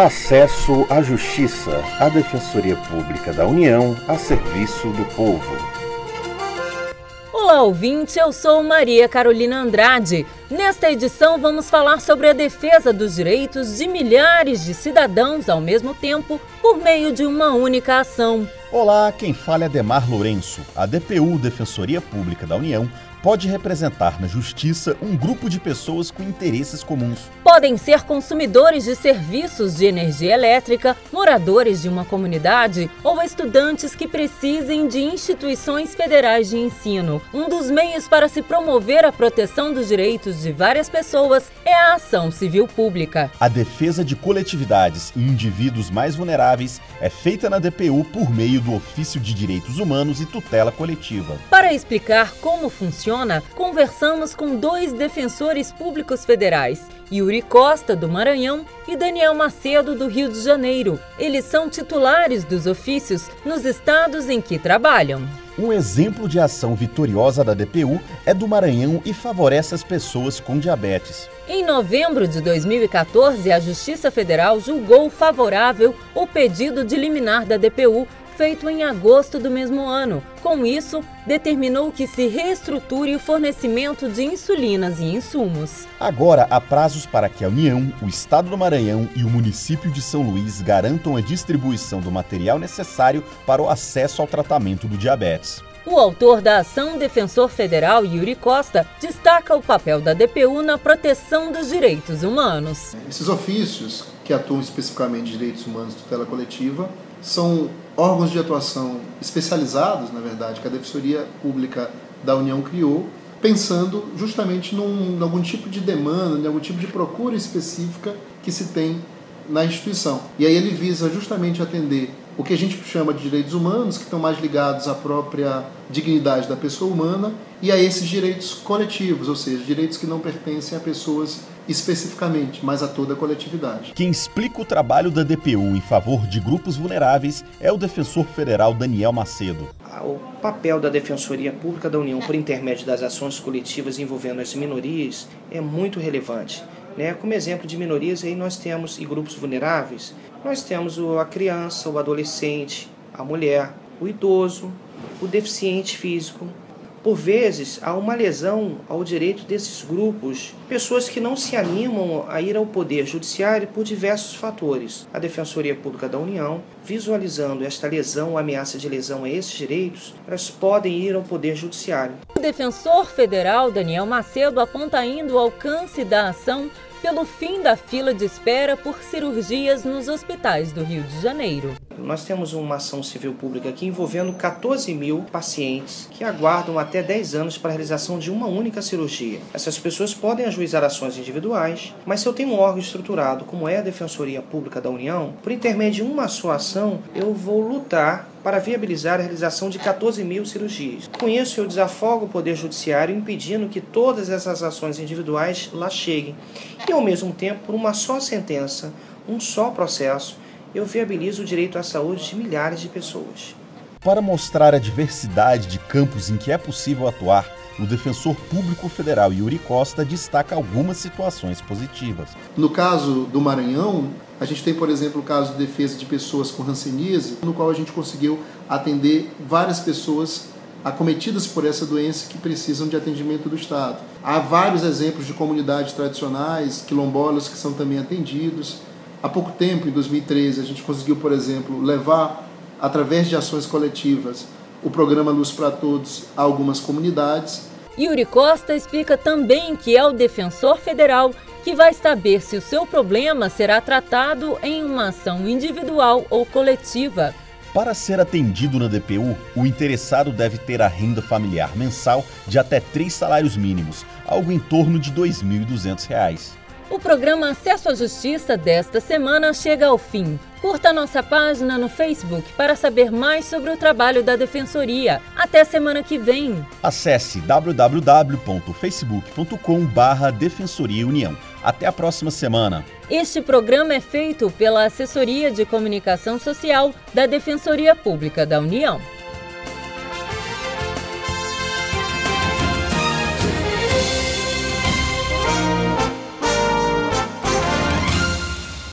Acesso à Justiça, a Defensoria Pública da União a serviço do povo. Olá, ouvinte, eu sou Maria Carolina Andrade. Nesta edição, vamos falar sobre a defesa dos direitos de milhares de cidadãos ao mesmo tempo por meio de uma única ação. Olá, quem fala é Demar Lourenço. A DPU, Defensoria Pública da União, pode representar na justiça um grupo de pessoas com interesses comuns. Podem ser consumidores de serviços de energia elétrica, moradores de uma comunidade ou estudantes que precisem de instituições federais de ensino. Um dos meios para se promover a proteção dos direitos de várias pessoas é a ação civil pública. A defesa de coletividades e indivíduos mais vulneráveis é feita na DPU por meio do Ofício de Direitos Humanos e Tutela Coletiva. Para explicar como funciona funciona, conversamos com dois defensores públicos federais, Yuri Costa, do Maranhão, e Daniel Macedo, do Rio de Janeiro. Eles são titulares dos ofícios nos estados em que trabalham. Um exemplo de ação vitoriosa da DPU é do Maranhão e favorece as pessoas com diabetes. Em novembro de 2014, a Justiça Federal julgou favorável o pedido de liminar da DPU feito em agosto do mesmo ano. Com isso, determinou que se reestruture o fornecimento de insulinas e insumos. Agora, há prazos para que a União, o Estado do Maranhão e o município de São Luís garantam a distribuição do material necessário para o acesso ao tratamento do diabetes. O autor da ação, defensor federal Yuri Costa, destaca o papel da DPU na proteção dos direitos humanos. Esses ofícios, que atuam especificamente em direitos humanos e tutela coletiva, são órgãos de atuação especializados, na verdade, que a Defensoria Pública da União criou, pensando justamente num, em algum tipo de demanda, em algum tipo de procura específica que se tem na instituição. E aí ele visa justamente atender o que a gente chama de direitos humanos, que estão mais ligados à própria dignidade da pessoa humana, e a esses direitos coletivos, ou seja, direitos que não pertencem a pessoas especificamente, mas a toda a coletividade. Quem explica o trabalho da DPU em favor de grupos vulneráveis é o defensor federal Daniel Macedo. O papel da Defensoria Pública da União por intermédio das ações coletivas envolvendo as minorias é muito relevante. Né? Como exemplo de minorias, aí nós temos e grupos vulneráveis, nós temos a criança, o adolescente, a mulher, o idoso, o deficiente físico, por vezes, há uma lesão ao direito desses grupos, pessoas que não se animam a ir ao Poder Judiciário por diversos fatores. A Defensoria Pública da União, visualizando esta lesão, ameaça de lesão a esses direitos, elas podem ir ao Poder Judiciário. O defensor federal Daniel Macedo aponta ainda o alcance da ação pelo fim da fila de espera por cirurgias nos hospitais do Rio de Janeiro. Nós temos uma ação civil pública aqui envolvendo 14 mil pacientes que aguardam até 10 anos para a realização de uma única cirurgia. Essas pessoas podem ajuizar ações individuais, mas se eu tenho um órgão estruturado como é a Defensoria Pública da União, por intermédio de uma só ação, eu vou lutar para viabilizar a realização de 14 mil cirurgias. Com isso, eu desafogo o Poder Judiciário, impedindo que todas essas ações individuais lá cheguem. E, ao mesmo tempo, por uma só sentença, um só processo, eu viabilizo o direito à saúde de milhares de pessoas. Para mostrar a diversidade de campos em que é possível atuar, o defensor público federal Yuri Costa destaca algumas situações positivas. No caso do Maranhão, a gente tem, por exemplo, o caso de defesa de pessoas com hanseníase, no qual a gente conseguiu atender várias pessoas acometidas por essa doença que precisam de atendimento do Estado. Há vários exemplos de comunidades tradicionais, quilombolas, que são também atendidos. Há pouco tempo, em 2013, a gente conseguiu, por exemplo, levar, através de ações coletivas, o programa Luz para Todos a algumas comunidades. Yuri Costa explica também que é o defensor federal que vai saber se o seu problema será tratado em uma ação individual ou coletiva. Para ser atendido na DPU, o interessado deve ter a renda familiar mensal de até três salários mínimos, algo em torno de R$ 2.200. O programa Acesso à Justiça desta semana chega ao fim. Curta nossa página no Facebook para saber mais sobre o trabalho da Defensoria. Até semana que vem. Acesse www.facebook.com/barra Defensoria União. Até a próxima semana. Este programa é feito pela Assessoria de Comunicação Social da Defensoria Pública da União.